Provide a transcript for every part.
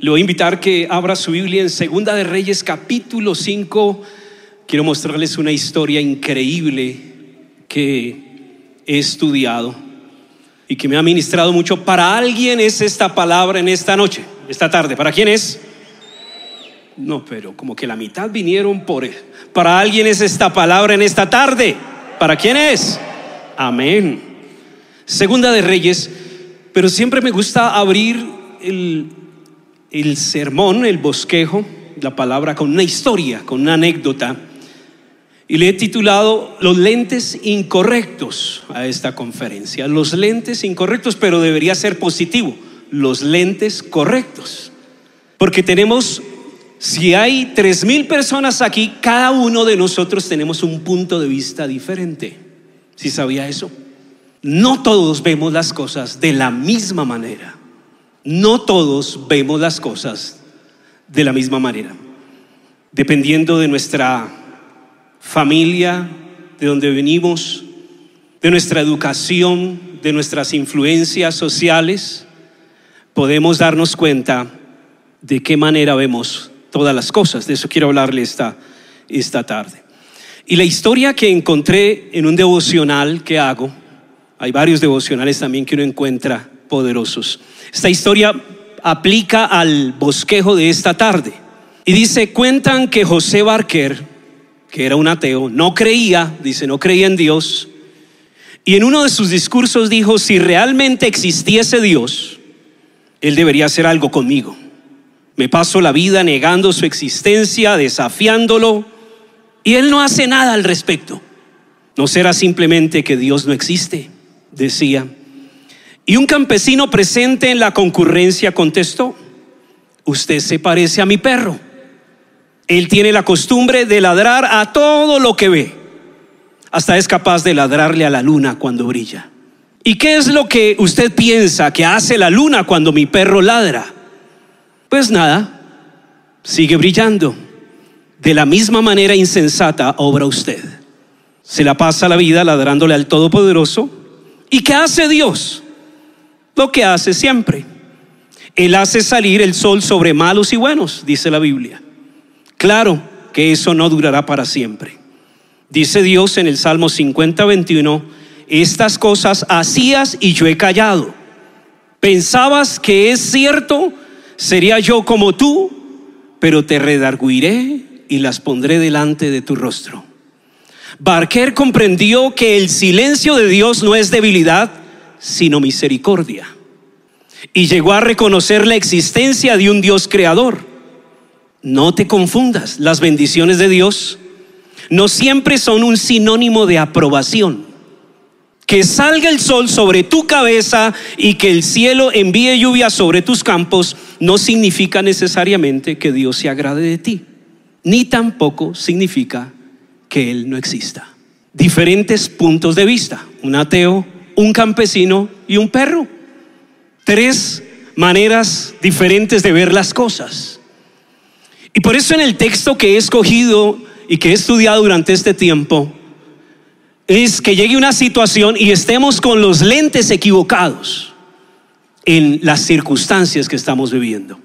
le voy a invitar que abra su Biblia en Segunda de Reyes capítulo 5. Quiero mostrarles una historia increíble que he estudiado y que me ha ministrado mucho. Para alguien es esta palabra en esta noche, esta tarde. ¿Para quién es? No, pero como que la mitad vinieron por él. Para alguien es esta palabra en esta tarde. ¿Para quién es? Amén. Segunda de Reyes, pero siempre me gusta abrir el, el sermón, el bosquejo, la palabra con una historia, con una anécdota. Y le he titulado Los lentes incorrectos a esta conferencia. Los lentes incorrectos, pero debería ser positivo. Los lentes correctos. Porque tenemos, si hay tres mil personas aquí, cada uno de nosotros tenemos un punto de vista diferente. ¿Sí sabía eso? No todos vemos las cosas de la misma manera. No todos vemos las cosas de la misma manera. Dependiendo de nuestra familia, de donde venimos, de nuestra educación, de nuestras influencias sociales, podemos darnos cuenta de qué manera vemos todas las cosas. De eso quiero hablarle esta, esta tarde. Y la historia que encontré en un devocional que hago, hay varios devocionales también que uno encuentra poderosos. Esta historia aplica al bosquejo de esta tarde. Y dice, cuentan que José Barker, que era un ateo, no creía, dice, no creía en Dios. Y en uno de sus discursos dijo, si realmente existiese Dios, Él debería hacer algo conmigo. Me paso la vida negando su existencia, desafiándolo, y Él no hace nada al respecto. ¿No será simplemente que Dios no existe? Decía. Y un campesino presente en la concurrencia contestó, usted se parece a mi perro. Él tiene la costumbre de ladrar a todo lo que ve. Hasta es capaz de ladrarle a la luna cuando brilla. ¿Y qué es lo que usted piensa que hace la luna cuando mi perro ladra? Pues nada, sigue brillando. De la misma manera insensata obra usted. Se la pasa la vida ladrándole al Todopoderoso. ¿Y qué hace Dios? Lo que hace siempre. Él hace salir el sol sobre malos y buenos, dice la Biblia. Claro que eso no durará para siempre. Dice Dios en el Salmo 50, 21, estas cosas hacías y yo he callado. Pensabas que es cierto, sería yo como tú, pero te redarguiré y las pondré delante de tu rostro. Barker comprendió que el silencio de Dios no es debilidad, sino misericordia. Y llegó a reconocer la existencia de un Dios creador. No te confundas, las bendiciones de Dios no siempre son un sinónimo de aprobación. Que salga el sol sobre tu cabeza y que el cielo envíe lluvia sobre tus campos no significa necesariamente que Dios se agrade de ti, ni tampoco significa que Él no exista. Diferentes puntos de vista. Un ateo un campesino y un perro. Tres maneras diferentes de ver las cosas. Y por eso en el texto que he escogido y que he estudiado durante este tiempo, es que llegue una situación y estemos con los lentes equivocados en las circunstancias que estamos viviendo.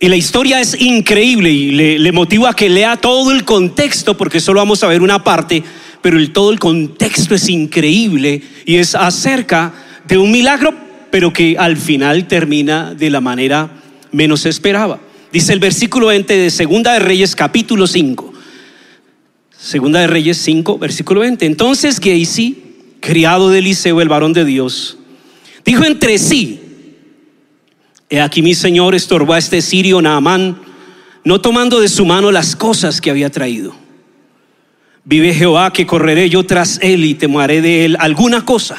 Y la historia es increíble y le, le a que lea todo el contexto porque solo vamos a ver una parte pero el, todo el contexto es increíble y es acerca de un milagro, pero que al final termina de la manera menos esperaba. Dice el versículo 20 de Segunda de Reyes capítulo 5. Segunda de Reyes 5, versículo 20. Entonces Geisi, criado de Eliseo, el varón de Dios, dijo entre sí, he aquí mi señor estorbó a este sirio Naamán, no tomando de su mano las cosas que había traído. Vive Jehová que correré yo tras él y temaré de él alguna cosa.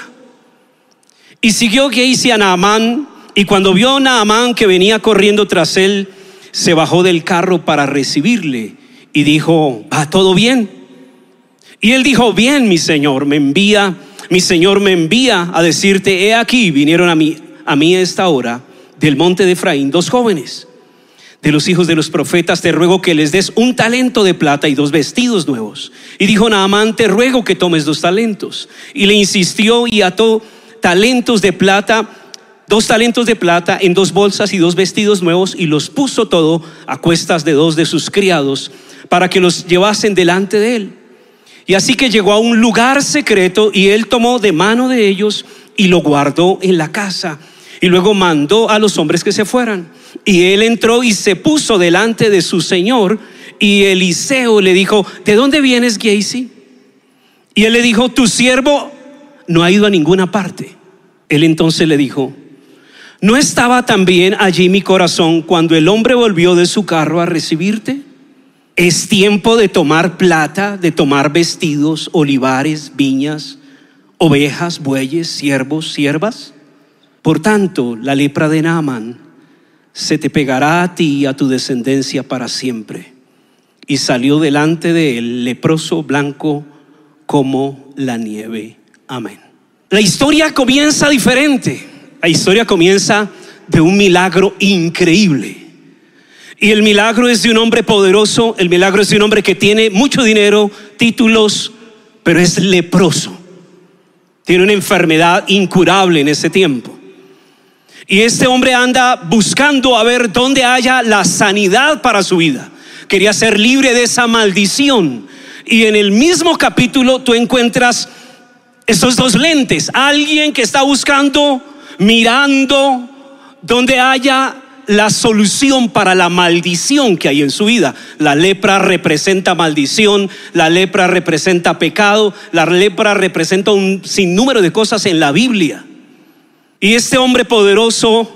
Y siguió Geisi a Naamán, y cuando vio Naamán que venía corriendo tras él, se bajó del carro para recibirle y dijo, ¿va todo bien? Y él dijo, bien, mi señor, me envía, mi señor me envía a decirte, he aquí, vinieron a mí, a mí esta hora del monte de Efraín dos jóvenes de los hijos de los profetas, te ruego que les des un talento de plata y dos vestidos nuevos. Y dijo Naamán, te ruego que tomes dos talentos. Y le insistió y ató talentos de plata dos talentos de plata en dos bolsas y dos vestidos nuevos y los puso todo a cuestas de dos de sus criados para que los llevasen delante de él. Y así que llegó a un lugar secreto y él tomó de mano de ellos y lo guardó en la casa. Y luego mandó a los hombres que se fueran. Y él entró y se puso delante de su señor. Y Eliseo le dijo, ¿de dónde vienes, Gacy? Y él le dijo, tu siervo no ha ido a ninguna parte. Él entonces le dijo, ¿no estaba también allí mi corazón cuando el hombre volvió de su carro a recibirte? Es tiempo de tomar plata, de tomar vestidos, olivares, viñas, ovejas, bueyes, siervos, siervas. Por tanto, la lepra de Naaman se te pegará a ti y a tu descendencia para siempre. Y salió delante de él leproso blanco como la nieve. Amén. La historia comienza diferente. La historia comienza de un milagro increíble. Y el milagro es de un hombre poderoso, el milagro es de un hombre que tiene mucho dinero, títulos, pero es leproso. Tiene una enfermedad incurable en ese tiempo. Y este hombre anda buscando a ver dónde haya la sanidad para su vida. Quería ser libre de esa maldición. Y en el mismo capítulo tú encuentras esos dos lentes. Alguien que está buscando, mirando donde haya la solución para la maldición que hay en su vida. La lepra representa maldición, la lepra representa pecado, la lepra representa un sinnúmero de cosas en la Biblia. Y este hombre poderoso,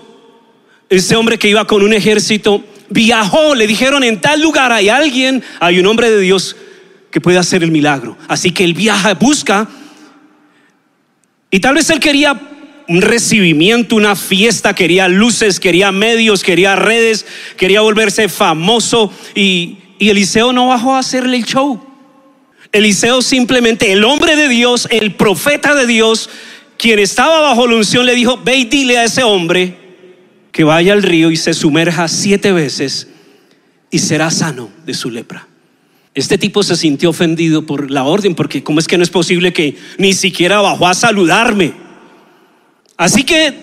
este hombre que iba con un ejército, viajó, le dijeron en tal lugar hay alguien, hay un hombre de Dios que puede hacer el milagro. Así que él viaja, busca, y tal vez él quería un recibimiento, una fiesta, quería luces, quería medios, quería redes, quería volverse famoso y, Eliseo no bajó a hacerle el show. Eliseo simplemente, el hombre de Dios, el profeta de Dios, quien estaba bajo la unción, le dijo, ve y dile a ese hombre que vaya al río y se sumerja siete veces y será sano de su lepra. Este tipo se sintió ofendido por la orden, porque ¿cómo es que no es posible que ni siquiera bajó a saludarme? Así que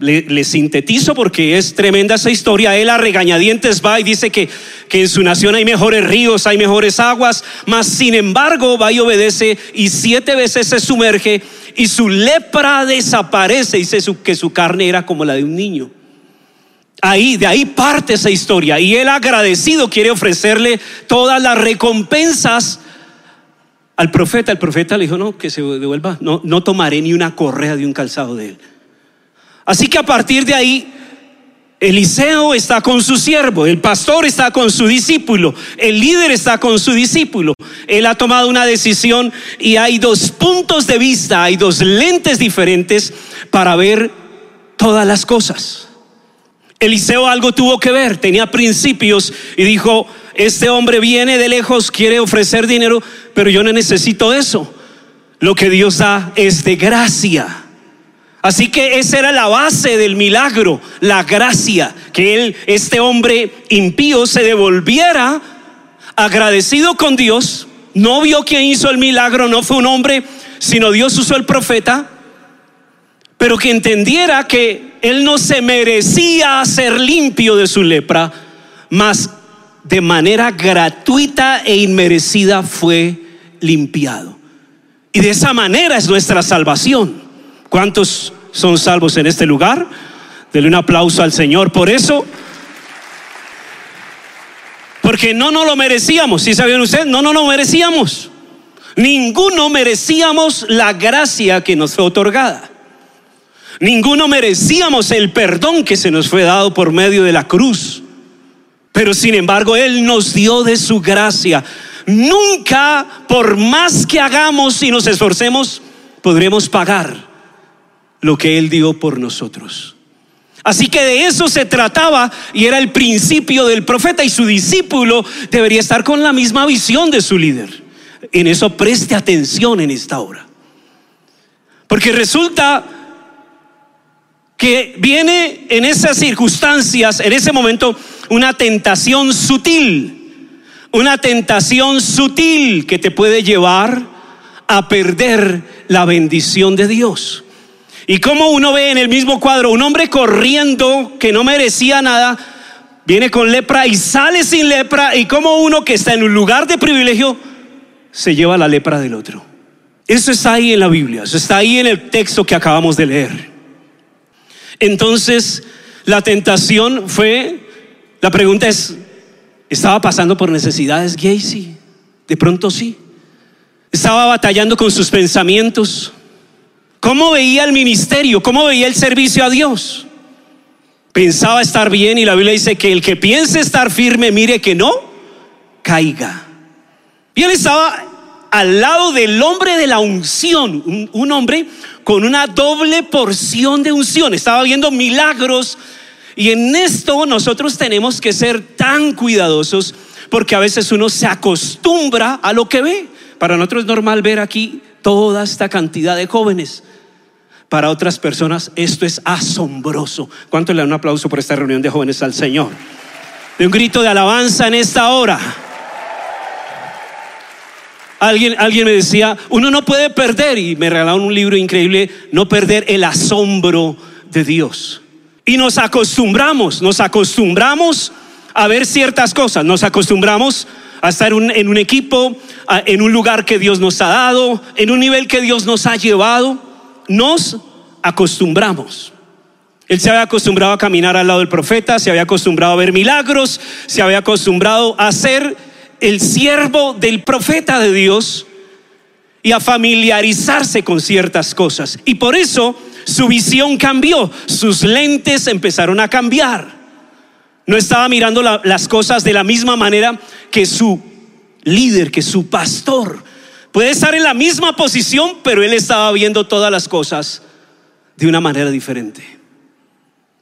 le, sintetizo porque es tremenda esa historia. Él a regañadientes va y dice que, que en su nación hay mejores ríos, hay mejores aguas, mas sin embargo va y obedece y siete veces se sumerge y su lepra desaparece. Dice que su carne era como la de un niño. Ahí, de ahí parte esa historia. Y él agradecido quiere ofrecerle todas las recompensas al profeta. El profeta le dijo, no, que se devuelva, no, no tomaré ni una correa de un calzado de él. Así que a partir de ahí, Eliseo está con su siervo, el pastor está con su discípulo, el líder está con su discípulo. Él ha tomado una decisión y hay dos puntos de vista, hay dos lentes diferentes para ver todas las cosas. Eliseo algo tuvo que ver, tenía principios y dijo, este hombre viene de lejos, quiere ofrecer dinero, pero yo no necesito eso. Lo que Dios da es de gracia. Así que esa era la base del milagro, la gracia, que él, este hombre impío, se devolviera agradecido con Dios. No vio quién hizo el milagro, no fue un hombre, sino Dios usó el profeta, pero que entendiera que él no se merecía ser limpio de su lepra, mas de manera gratuita e inmerecida fue limpiado. Y de esa manera es nuestra salvación. ¿Cuántos son salvos en este lugar? Denle un aplauso al Señor por eso. Porque no nos lo merecíamos. Si sabían ustedes, no nos lo merecíamos. Ninguno merecíamos la gracia que nos fue otorgada. Ninguno merecíamos el perdón que se nos fue dado por medio de la cruz. Pero sin embargo, Él nos dio de su gracia. Nunca, por más que hagamos y nos esforcemos, podremos pagar lo que Él dio por nosotros. Así que de eso se trataba y era el principio del profeta y su discípulo debería estar con la misma visión de su líder. En eso preste atención en esta hora. Porque resulta que viene en esas circunstancias, en ese momento, una tentación sutil, una tentación sutil que te puede llevar a perder la bendición de Dios. Y como uno ve en el mismo cuadro un hombre corriendo que no merecía nada, viene con lepra y sale sin lepra, y como uno que está en un lugar de privilegio se lleva la lepra del otro. Eso está ahí en la Biblia, eso está ahí en el texto que acabamos de leer. Entonces, la tentación fue, la pregunta es, ¿estaba pasando por necesidades Gacy? De pronto sí. Estaba batallando con sus pensamientos. ¿Cómo veía el ministerio? ¿Cómo veía el servicio a Dios? Pensaba estar bien y la Biblia dice que el que piense estar firme, mire que no caiga. Y él estaba al lado del hombre de la unción, un, un hombre con una doble porción de unción. Estaba viendo milagros y en esto nosotros tenemos que ser tan cuidadosos porque a veces uno se acostumbra a lo que ve. Para nosotros es normal ver aquí toda esta cantidad de jóvenes. Para otras personas esto es asombroso. ¿Cuánto le dan un aplauso por esta reunión de jóvenes al Señor? De un grito de alabanza en esta hora. Alguien, alguien me decía, uno no puede perder, y me regalaron un libro increíble, no perder el asombro de Dios. Y nos acostumbramos, nos acostumbramos a ver ciertas cosas, nos acostumbramos a estar en un equipo, en un lugar que Dios nos ha dado, en un nivel que Dios nos ha llevado, nos acostumbramos. Él se había acostumbrado a caminar al lado del profeta, se había acostumbrado a ver milagros, se había acostumbrado a ser el siervo del profeta de Dios y a familiarizarse con ciertas cosas. Y por eso su visión cambió, sus lentes empezaron a cambiar. No estaba mirando las cosas de la misma manera que su líder, que su pastor. Puede estar en la misma posición, pero él estaba viendo todas las cosas de una manera diferente.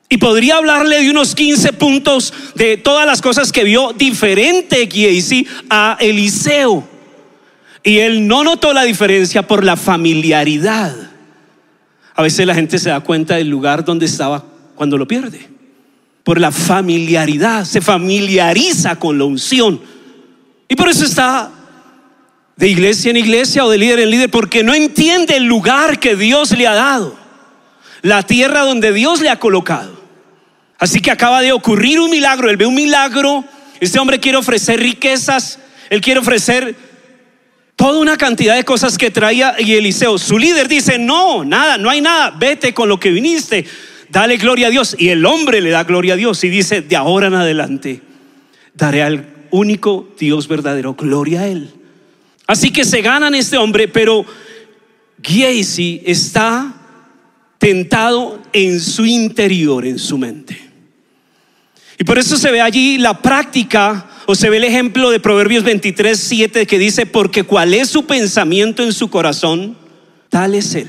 Y podría hablarle de unos 15 puntos de todas las cosas que vio diferente Giesi a Eliseo. Y él no notó la diferencia por la familiaridad. A veces la gente se da cuenta del lugar donde estaba cuando lo pierde. Por la familiaridad, se familiariza con la unción. Y por eso está de iglesia en iglesia o de líder en líder, porque no entiende el lugar que Dios le ha dado, la tierra donde Dios le ha colocado. Así que acaba de ocurrir un milagro, él ve un milagro, este hombre quiere ofrecer riquezas, él quiere ofrecer toda una cantidad de cosas que traía y Eliseo, su líder dice, no, nada, no hay nada, vete con lo que viniste, dale gloria a Dios. Y el hombre le da gloria a Dios y dice, de ahora en adelante, daré al único Dios verdadero, gloria a Él. Así que se ganan este hombre, pero Giesi está tentado en su interior, en su mente. Y por eso se ve allí la práctica o se ve el ejemplo de Proverbios 23, 7 que dice, porque cuál es su pensamiento en su corazón, tal es él.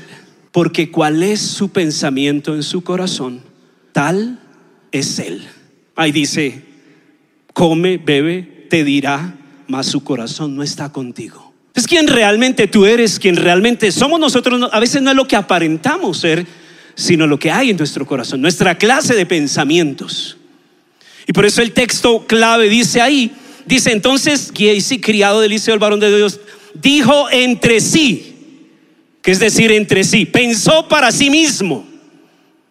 Porque cuál es su pensamiento en su corazón, tal es él. Ahí dice, come, bebe, te dirá, mas su corazón no está contigo. Es quien realmente tú eres, quien realmente somos nosotros. A veces no es lo que aparentamos ser, sino lo que hay en nuestro corazón, nuestra clase de pensamientos. Y por eso el texto clave dice ahí, dice entonces, Giesi, criado del liceo del varón de Dios, dijo entre sí, que es decir, entre sí, pensó para sí mismo.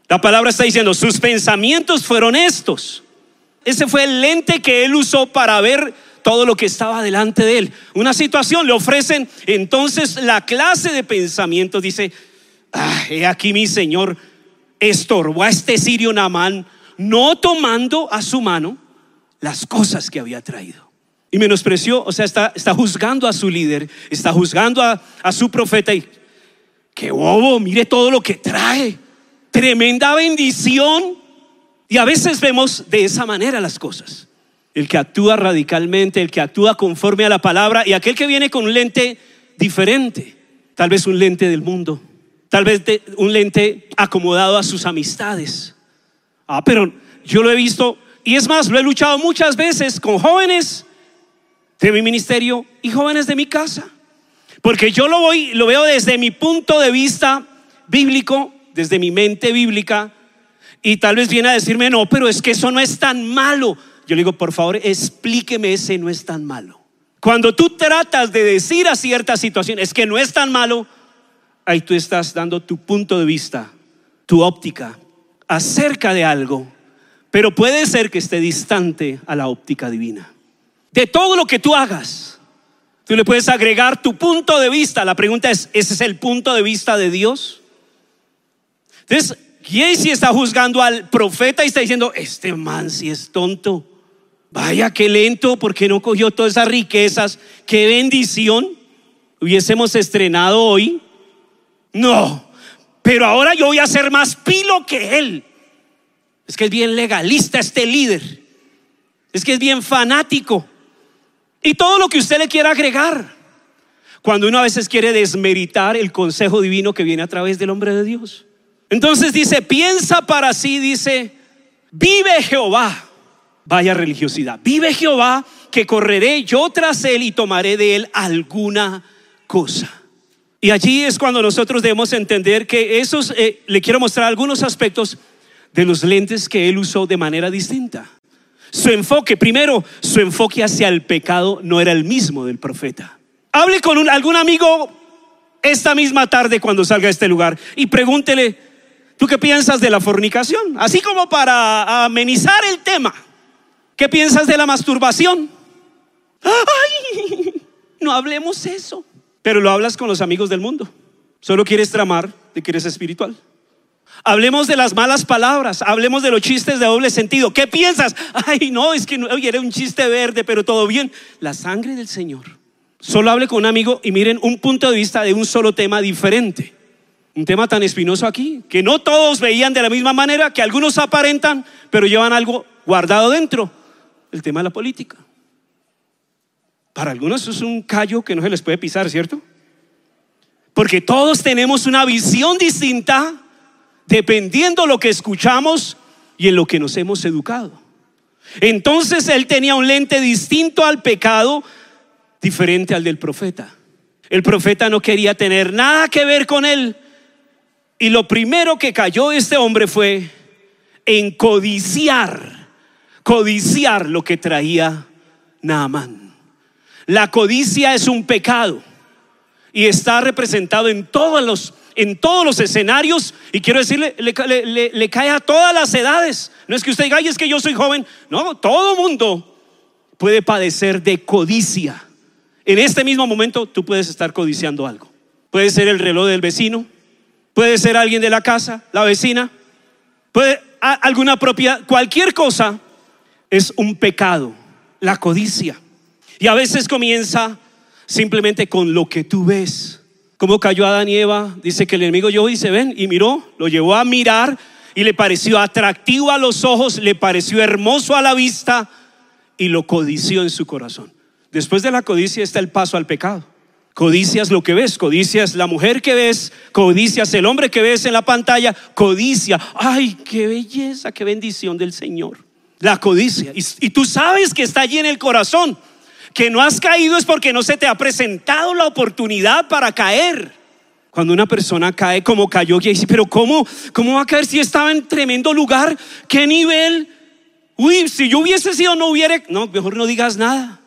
La palabra está diciendo, sus pensamientos fueron estos. Ese fue el lente que él usó para ver todo lo que estaba delante de él. Una situación, le ofrecen entonces la clase de pensamientos, dice, ah, he aquí mi Señor estorbó a este sirio Namán no tomando a su mano las cosas que había traído. Y menospreció, o sea, está, está juzgando a su líder, está juzgando a, a su profeta y qué bobo, mire todo lo que trae. Tremenda bendición. Y a veces vemos de esa manera las cosas. El que actúa radicalmente, el que actúa conforme a la palabra y aquel que viene con un lente diferente, tal vez un lente del mundo, tal vez un lente acomodado a sus amistades. Ah, pero yo lo he visto y es más, lo he luchado muchas veces con jóvenes de mi ministerio y jóvenes de mi casa. Porque yo lo voy, lo veo desde mi punto de vista bíblico, desde mi mente bíblica, y tal vez viene a decirme, no, pero es que eso no es tan malo. Yo le digo, por favor, explíqueme ese no es tan malo. Cuando tú tratas de decir a cierta situación, es que no es tan malo, ahí tú estás dando tu punto de vista tu óptica acerca de algo, pero puede ser que esté distante a la óptica divina. De todo lo que tú hagas, tú le puedes agregar tu punto de vista. La pregunta es, ¿ese es el punto de vista de Dios? Entonces, si está juzgando al profeta y está diciendo, este man si es tonto. Vaya, qué lento, porque no cogió todas esas riquezas. Qué bendición. Hubiésemos estrenado hoy. No, pero ahora yo voy a ser más pilo que él. Es que es bien legalista este líder. Es que es bien fanático. Y todo lo que usted le quiera agregar. Cuando uno a veces quiere desmeritar el consejo divino que viene a través del hombre de Dios. Entonces dice, piensa para sí, dice, vive Jehová. Vaya religiosidad. Vive Jehová que correré yo tras él y tomaré de él alguna cosa. Y allí es cuando nosotros debemos entender que esos, eh, le quiero mostrar algunos aspectos de los lentes que él usó de manera distinta. Su enfoque, primero, su enfoque hacia el pecado no era el mismo del profeta. Hable con algún amigo esta misma tarde cuando salga a este lugar y pregúntele, ¿tú qué piensas de la fornicación? Así como para amenizar el tema. ¿Qué piensas de la masturbación? ¡Ay! No hablemos eso. Pero lo hablas con los amigos del mundo. Solo quieres tramar de que eres espiritual. Hablemos de las malas palabras, hablemos de los chistes de doble sentido. ¿Qué piensas? Ay, no, es que no, era un chiste verde, pero todo bien. La sangre del Señor. Solo hable con un amigo y miren un punto de vista de un solo tema diferente. Un tema tan espinoso aquí, que no todos veían de la misma manera, que algunos aparentan, pero llevan algo guardado dentro. El tema de la política. Para algunos es un callo que no se les puede pisar, ¿cierto? Porque todos tenemos una visión distinta dependiendo lo que escuchamos y en lo que nos hemos educado. Entonces él tenía un lente distinto al pecado, diferente al del profeta. El profeta no quería tener nada que ver con él. Y lo primero que cayó este hombre fue en codiciar, codiciar lo que traía Naamán. La codicia es un pecado y está representado en todos los, en todos los escenarios y quiero decirle, le, cae a todas las edades. No es que usted diga, ay, es que yo soy joven. No, todo mundo puede padecer de codicia. En este mismo momento tú puedes estar codiciando algo. Puede ser el reloj del vecino, puede ser alguien de la casa, la vecina, puede alguna propiedad, cualquier cosa es un pecado, la codicia. Y a veces comienza simplemente con lo que tú ves. Como cayó Adán y Eva, dice que el enemigo yo y se ven y miró, lo llevó a mirar y le pareció atractivo a los ojos, le pareció hermoso a la vista y lo codició en su corazón. Después de la codicia está el paso al pecado. Codicias lo que ves, codicias la mujer que ves, codicias el hombre que ves en la pantalla, codicia, ay, qué belleza, qué bendición del Señor. La codicia. Y tú sabes que está allí en el corazón que no has caído es porque no se te ha presentado la oportunidad para caer. Cuando una persona cae como cayó, y dice, pero ¿cómo, ¿cómo va a caer si estaba en tremendo lugar? ¿Qué nivel? Uy, si yo hubiese sido, no hubiera... No, mejor no digas nada.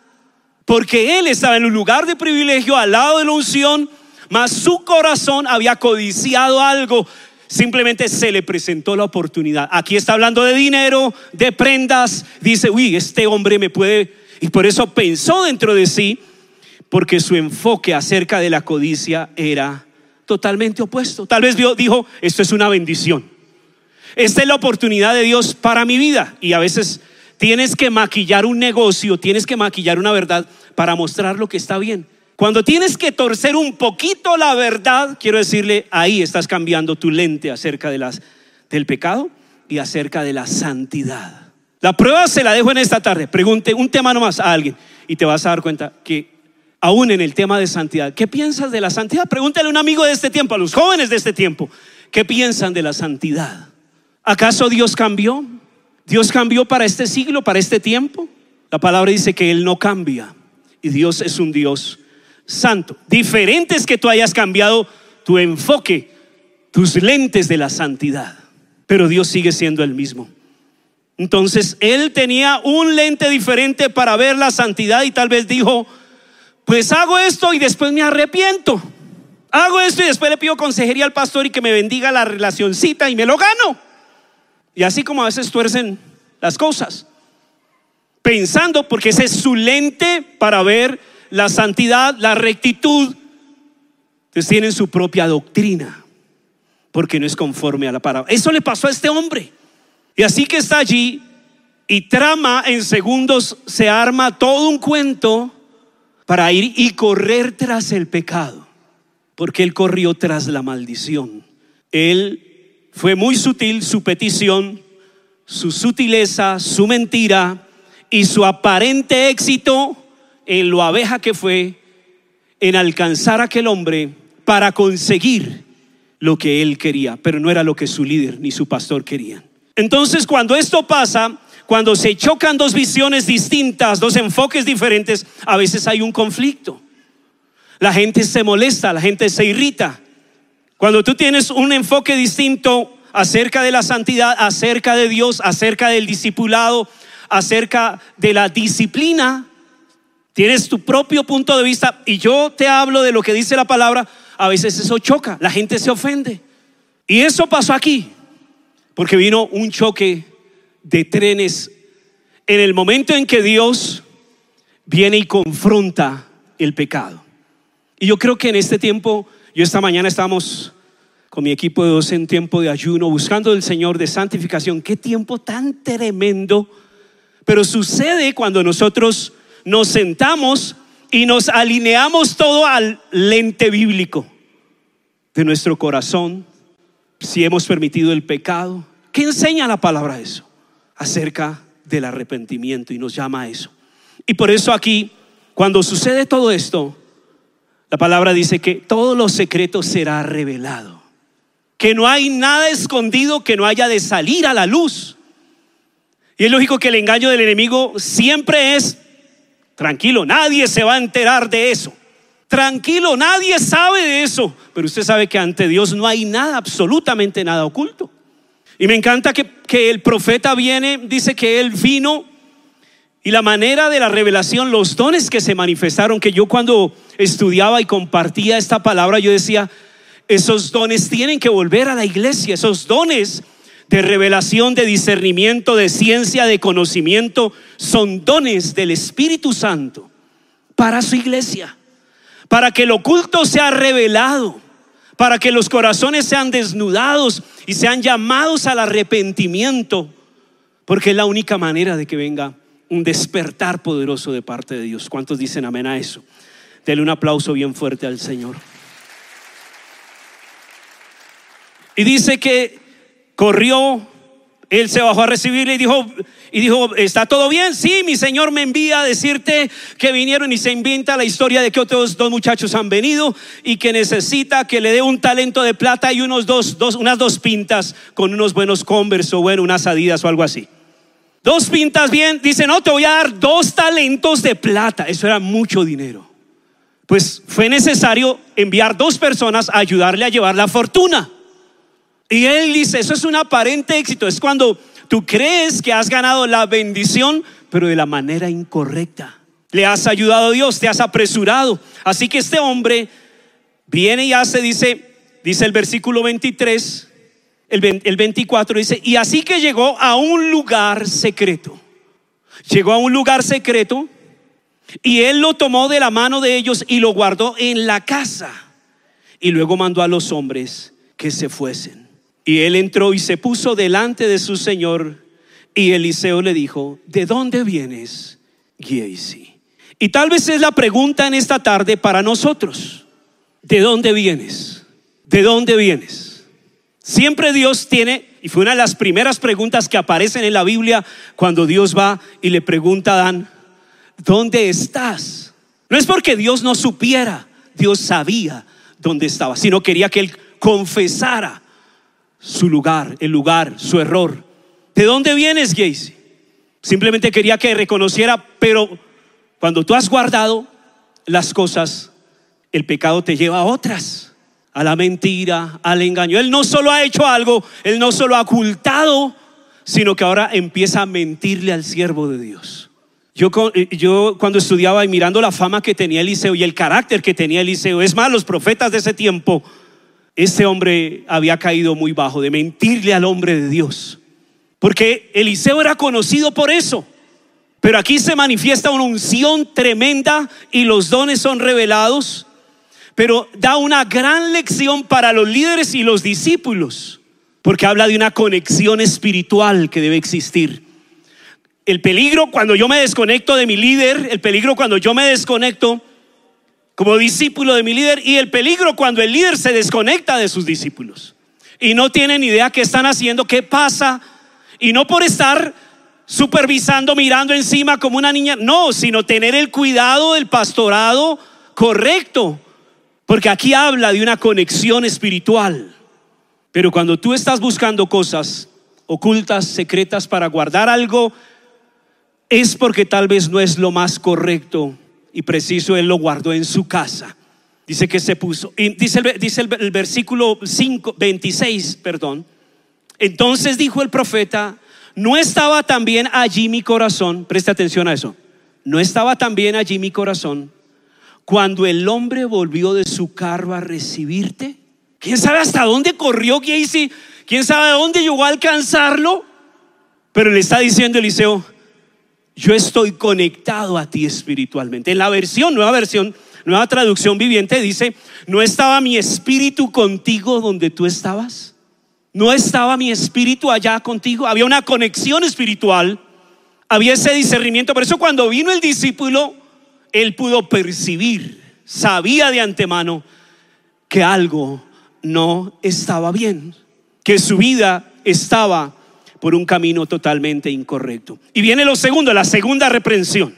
Porque él estaba en un lugar de privilegio al lado de la unción, mas su corazón había codiciado algo. Simplemente se le presentó la oportunidad. Aquí está hablando de dinero, de prendas. Dice, uy, este hombre me puede y por eso pensó dentro de sí, porque su enfoque acerca de la codicia era totalmente opuesto. Tal vez dijo, esto es una bendición. Esta es la oportunidad de Dios para mi vida. Y a veces tienes que maquillar un negocio, tienes que maquillar una verdad para mostrar lo que está bien. Cuando tienes que torcer un poquito la verdad, quiero decirle, ahí estás cambiando tu lente acerca de las, del pecado y acerca de la santidad. La prueba se la dejo en esta tarde. Pregunte un tema nomás a alguien y te vas a dar cuenta que aún en el tema de santidad, ¿qué piensas de la santidad? Pregúntale a un amigo de este tiempo, a los jóvenes de este tiempo, ¿qué piensan de la santidad? ¿Acaso Dios cambió? ¿Dios cambió para este siglo, para este tiempo? La palabra dice que Él no cambia y Dios es un Dios santo. Diferente es que tú hayas cambiado tu enfoque, tus lentes de la santidad, pero Dios sigue siendo el mismo. Entonces él tenía un lente diferente para ver la santidad y tal vez dijo, pues hago esto y después me arrepiento. Hago esto y después le pido consejería al pastor y que me bendiga la relacioncita y me lo gano. Y así como a veces tuercen las cosas. Pensando, porque ese es su lente para ver la santidad, la rectitud. Entonces tienen su propia doctrina, porque no es conforme a la palabra. Eso le pasó a este hombre. Y así que está allí y trama en segundos, se arma todo un cuento para ir y correr tras el pecado, porque él corrió tras la maldición. Él fue muy sutil su petición, su sutileza, su mentira y su aparente éxito en lo abeja que fue en alcanzar a aquel hombre para conseguir lo que él quería, pero no era lo que su líder ni su pastor querían. Entonces, cuando esto pasa, cuando se chocan dos visiones distintas, dos enfoques diferentes, a veces hay un conflicto. La gente se molesta, la gente se irrita. Cuando tú tienes un enfoque distinto acerca de la santidad, acerca de Dios, acerca del discipulado, acerca de la disciplina, tienes tu propio punto de vista y yo te hablo de lo que dice la palabra, a veces eso choca, la gente se ofende. Y eso pasó aquí, porque vino un choque de trenes en el momento en que Dios viene y confronta el pecado. Y yo creo que en este tiempo, yo esta mañana estamos con mi equipo de dos en tiempo de ayuno, buscando del Señor de santificación. Qué tiempo tan tremendo. Pero sucede cuando nosotros nos sentamos y nos alineamos todo al lente bíblico de nuestro corazón, si hemos permitido el pecado. ¿Qué enseña la palabra eso? Acerca del arrepentimiento y nos llama a eso. Y por eso aquí, cuando sucede todo esto, la palabra dice que todo lo secreto será revelado que no hay nada escondido que no haya de salir a la luz. Y es lógico que el engaño del enemigo siempre es, tranquilo, nadie se va a enterar de eso. Tranquilo, nadie sabe de eso. Pero usted sabe que ante Dios no hay nada, absolutamente nada oculto. Y me encanta que, que el profeta viene, dice que él vino y la manera de la revelación, los dones que se manifestaron, que yo cuando estudiaba y compartía esta palabra, yo decía, esos dones tienen que volver a la iglesia, esos dones de revelación, de discernimiento, de ciencia, de conocimiento, son dones del Espíritu Santo para su iglesia, para que el oculto sea revelado, para que los corazones sean desnudados y sean llamados al arrepentimiento, porque es la única manera de que venga un despertar poderoso de parte de Dios. ¿Cuántos dicen amén a eso? Dele un aplauso bien fuerte al Señor. Y dice que corrió, él se bajó a recibirle y dijo, y dijo, ¿está todo bien? Sí, mi Señor me envía a decirte que vinieron y se inventa la historia de que otros dos muchachos han venido y que necesita que le dé un talento de plata y unos dos, dos, unas dos pintas con unos buenos converse o bueno, unas adidas o algo así. Dos pintas bien, dice, no, te voy a dar dos talentos de plata. Eso era mucho dinero. Pues fue necesario enviar dos personas a ayudarle a llevar la fortuna. Y él dice, eso es un aparente éxito, es cuando tú crees que has ganado la bendición, pero de la manera incorrecta. Le has ayudado a Dios, te has apresurado. Así que este hombre viene y hace, dice, dice el versículo 23, el, el 24, dice, y así que llegó a un lugar secreto. Llegó a un lugar secreto y él lo tomó de la mano de ellos y lo guardó en la casa. Y luego mandó a los hombres que se fuesen. Y él entró y se puso delante de su señor. Y Eliseo le dijo, ¿de dónde vienes, Giesi? Y tal vez es la pregunta en esta tarde para nosotros. ¿De dónde vienes? ¿De dónde vienes? Siempre Dios tiene, y fue una de las primeras preguntas que aparecen en la Biblia cuando Dios va y le pregunta a Adán, ¿dónde estás? No es porque Dios no supiera, Dios sabía dónde estaba, sino quería que él confesara su lugar, el lugar, su error. ¿De dónde vienes, Gacy? Simplemente quería que reconociera, pero cuando tú has guardado las cosas, el pecado te lleva a otras, a la mentira, al engaño. Él no solo ha hecho algo, él no solo ha ocultado, sino que ahora empieza a mentirle al siervo de Dios. Yo, yo, cuando estudiaba y mirando la fama que tenía Eliseo y el carácter que tenía Eliseo, es más, los profetas de ese tiempo, este hombre había caído muy bajo de mentirle al hombre de Dios. Porque Eliseo era conocido por eso. Pero aquí se manifiesta una unción tremenda y los dones son revelados. Pero da una gran lección para los líderes y los discípulos. Porque habla de una conexión espiritual que debe existir. El peligro cuando yo me desconecto de mi líder, el peligro cuando yo me desconecto como discípulo de mi líder y el peligro cuando el líder se desconecta de sus discípulos y no tienen idea qué están haciendo, qué pasa y no por estar supervisando, mirando encima como una niña, no, sino tener el cuidado del pastorado correcto, porque aquí habla de una conexión espiritual. Pero cuando tú estás buscando cosas ocultas, secretas para guardar algo es porque tal vez no es lo más correcto y preciso, él lo guardó en su casa. Dice que se puso, dice, el, versículo 5, 26, perdón. Entonces dijo el profeta, no estaba también allí mi corazón, preste atención a eso, no estaba también allí mi corazón cuando el hombre volvió de su carro a recibirte. ¿Quién sabe hasta dónde corrió? ¿Quién sabe dónde llegó a alcanzarlo? Pero le está diciendo Eliseo, yo estoy conectado a ti espiritualmente. En la versión, nueva versión, nueva traducción viviente dice, ¿no estaba mi espíritu contigo donde tú estabas? ¿No estaba mi espíritu allá contigo? Había una conexión espiritual, había ese discernimiento. Por eso cuando vino el discípulo, él pudo percibir, sabía de antemano que algo no estaba bien, que su vida estaba por un camino totalmente incorrecto. Y viene lo segundo, la segunda reprensión.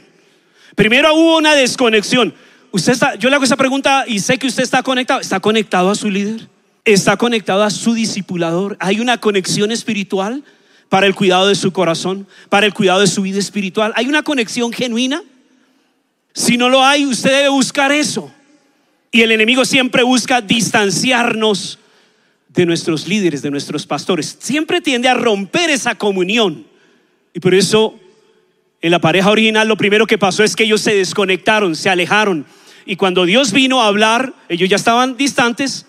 Primero hubo una desconexión. Usted está, yo le hago esa pregunta y sé que usted está conectado. ¿Está conectado a su líder? ¿Está conectado a su discipulador? ¿Hay una conexión espiritual para el cuidado de su corazón, para el cuidado de su vida espiritual? ¿Hay una conexión genuina? Si no lo hay, usted debe buscar eso. Y el enemigo siempre busca distanciarnos de nuestros líderes, de nuestros pastores. Siempre tiende a romper esa comunión. Y por eso en la pareja original lo primero que pasó es que ellos se desconectaron, se alejaron. Y cuando Dios vino a hablar, ellos ya estaban distantes,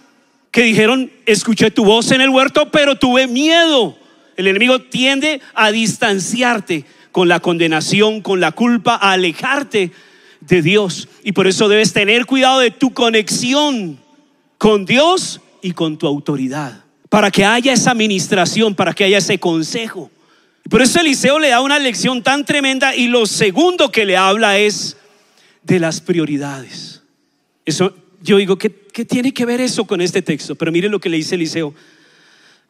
que dijeron, escuché tu voz en el huerto, pero tuve miedo. El enemigo tiende a distanciarte con la condenación, con la culpa, a alejarte de Dios. Y por eso debes tener cuidado de tu conexión con Dios y con tu autoridad. Para que haya esa administración, para que haya ese consejo. Por eso Eliseo le da una lección tan tremenda y lo segundo que le habla es de las prioridades. Eso, yo digo, ¿qué, ¿qué tiene que ver eso con este texto? Pero mire lo que le dice Eliseo.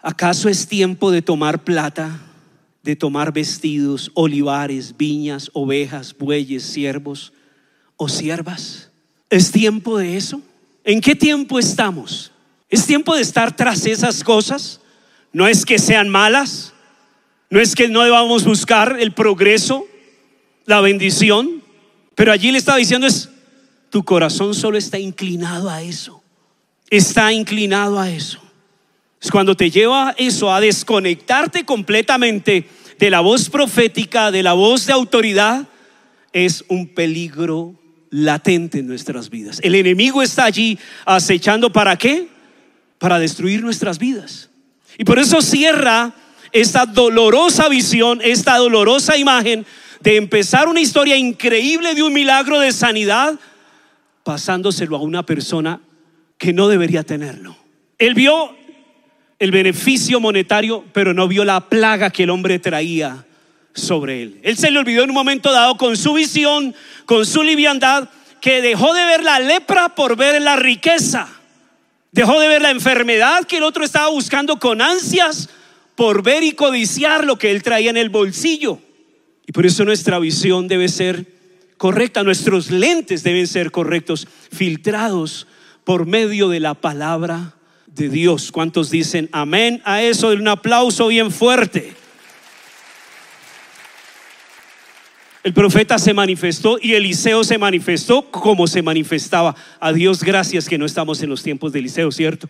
¿Acaso es tiempo de tomar plata, de tomar vestidos, olivares, viñas, ovejas, bueyes, siervos o siervas? ¿Es tiempo de eso? ¿En qué tiempo estamos? Es tiempo de estar tras esas cosas. No es que sean malas, no es que no debamos buscar el progreso, la bendición, pero allí le estaba diciendo es, tu corazón solo está inclinado a eso, está inclinado a eso. Es cuando te lleva eso a desconectarte completamente de la voz profética, de la voz de autoridad, es un peligro latente en nuestras vidas. El enemigo está allí acechando para qué? Para destruir nuestras vidas. Y por eso cierra esta dolorosa visión, esta dolorosa imagen de empezar una historia increíble de un milagro de sanidad, pasándoselo a una persona que no debería tenerlo. Él vio el beneficio monetario, pero no vio la plaga que el hombre traía sobre él. Él se le olvidó en un momento dado con su visión, con su liviandad, que dejó de ver la lepra por ver la riqueza. Dejó de ver la enfermedad que el otro estaba buscando con ansias por ver y codiciar lo que él traía en el bolsillo. Y por eso nuestra visión debe ser correcta, nuestros lentes deben ser correctos, filtrados por medio de la palabra de Dios. ¿Cuántos dicen amén a eso? Un aplauso bien fuerte. El profeta se manifestó y Eliseo se manifestó como se manifestaba. A Dios gracias que no estamos en los tiempos de Eliseo, ¿cierto?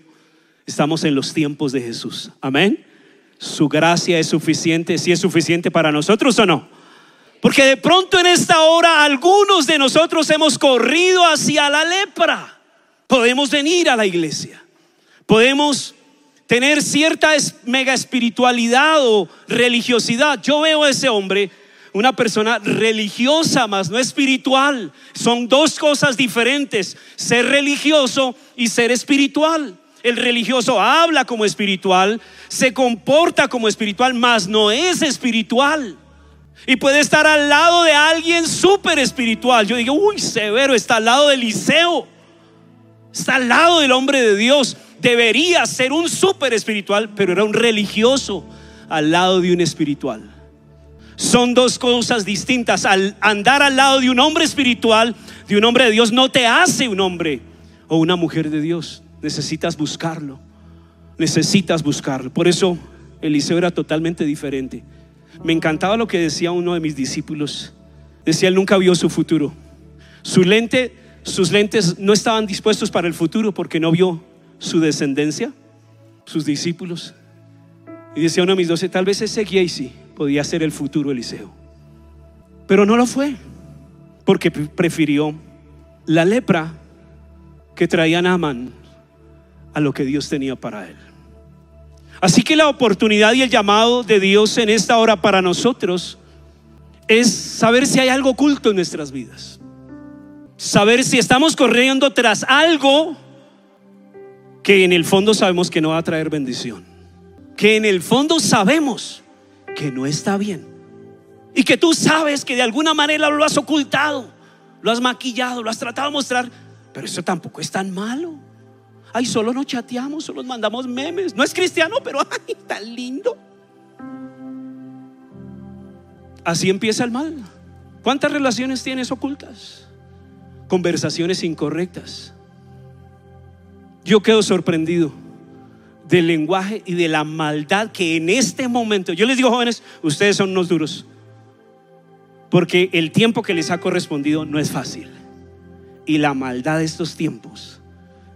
Estamos en los tiempos de Jesús. Amén. Su gracia es suficiente, si es suficiente para nosotros o no. Porque de pronto en esta hora algunos de nosotros hemos corrido hacia la lepra. Podemos venir a la iglesia. Podemos tener cierta mega espiritualidad o religiosidad. Yo veo a ese hombre una persona religiosa más no espiritual. Son dos cosas diferentes, ser religioso y ser espiritual. El religioso habla como espiritual, se comporta como espiritual, más no es espiritual. Y puede estar al lado de alguien súper espiritual. Yo digo, uy, severo, está al lado de Eliseo. Está al lado del hombre de Dios. Debería ser un súper espiritual, pero era un religioso al lado de un espiritual. Son dos cosas distintas. Al andar al lado de un hombre espiritual, de un hombre de Dios, no te hace un hombre o una mujer de Dios. Necesitas buscarlo. Necesitas buscarlo. Por eso Eliseo era totalmente diferente. Me encantaba lo que decía uno de mis discípulos. Decía, él nunca vio su futuro. Su lente, sus lentes no estaban dispuestos para el futuro porque no vio su descendencia, sus discípulos. Y decía uno de mis doce, tal vez ese sí podía ser el futuro Eliseo. Pero no lo fue, porque prefirió la lepra que traía Naaman a lo que Dios tenía para él. Así que la oportunidad y el llamado de Dios en esta hora para nosotros es saber si hay algo oculto en nuestras vidas. Saber si estamos corriendo tras algo que en el fondo sabemos que no va a traer bendición. Que en el fondo sabemos que no está bien. Y que tú sabes que de alguna manera lo has ocultado, lo has maquillado, lo has tratado de mostrar, pero eso tampoco es tan malo. Ay, solo nos chateamos, solo nos mandamos memes. No es cristiano, pero ay, tan lindo. Así empieza el mal. ¿Cuántas relaciones tienes ocultas? Conversaciones incorrectas. Yo quedo sorprendido del lenguaje y de la maldad que en este momento, yo les digo jóvenes, ustedes son unos duros, porque el tiempo que les ha correspondido no es fácil. Y la maldad de estos tiempos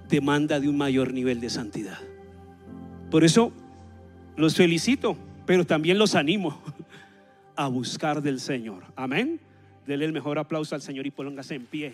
demanda de un mayor nivel de santidad. Por eso los felicito, pero también los animo a buscar del Señor. Amén. Dele el mejor aplauso al Señor y póngase en pie.